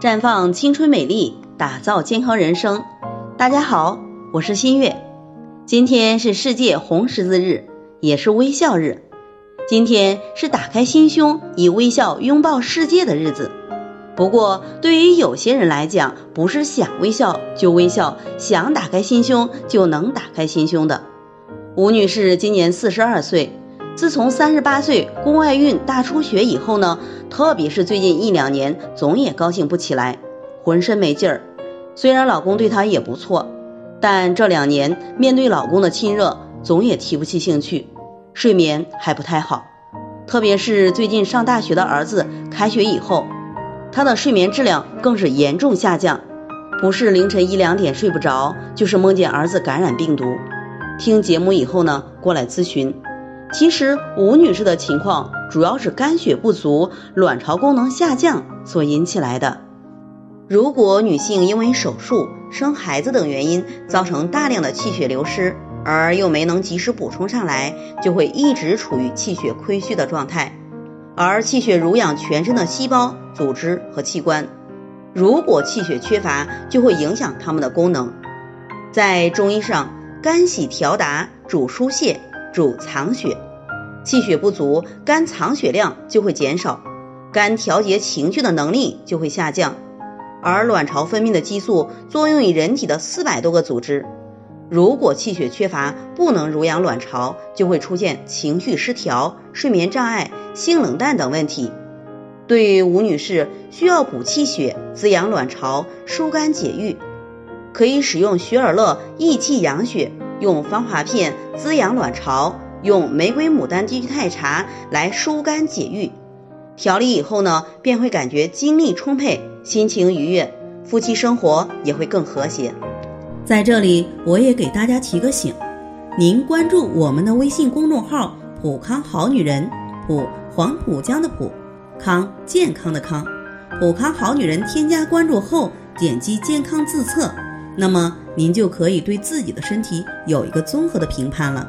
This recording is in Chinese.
绽放青春美丽，打造健康人生。大家好，我是新月。今天是世界红十字日，也是微笑日。今天是打开心胸，以微笑拥抱世界的日子。不过，对于有些人来讲，不是想微笑就微笑，想打开心胸就能打开心胸的。吴女士今年四十二岁。自从三十八岁宫外孕大出血以后呢，特别是最近一两年，总也高兴不起来，浑身没劲儿。虽然老公对她也不错，但这两年面对老公的亲热，总也提不起兴趣，睡眠还不太好。特别是最近上大学的儿子开学以后，她的睡眠质量更是严重下降，不是凌晨一两点睡不着，就是梦见儿子感染病毒。听节目以后呢，过来咨询。其实吴女士的情况主要是肝血不足、卵巢功能下降所引起来的。如果女性因为手术、生孩子等原因造成大量的气血流失，而又没能及时补充上来，就会一直处于气血亏虚的状态。而气血濡养全身的细胞、组织和器官，如果气血缺乏，就会影响它们的功能。在中医上，肝喜调达，主疏泄。主藏血，气血不足，肝藏血量就会减少，肝调节情绪的能力就会下降。而卵巢分泌的激素作用于人体的四百多个组织，如果气血缺乏，不能濡养卵巢，就会出现情绪失调、睡眠障碍、性冷淡等问题。对于吴女士需要补气血、滋养卵巢、疏肝解郁，可以使用雪尔乐益气养血。用芳华片滋养卵巢，用玫瑰牡丹低聚肽茶来疏肝解郁。调理以后呢，便会感觉精力充沛，心情愉悦，夫妻生活也会更和谐。在这里，我也给大家提个醒：您关注我们的微信公众号“普康好女人”，普黄浦江的浦，康健康的康，普康好女人。添加关注后，点击健康自测。那么您就可以对自己的身体有一个综合的评判了。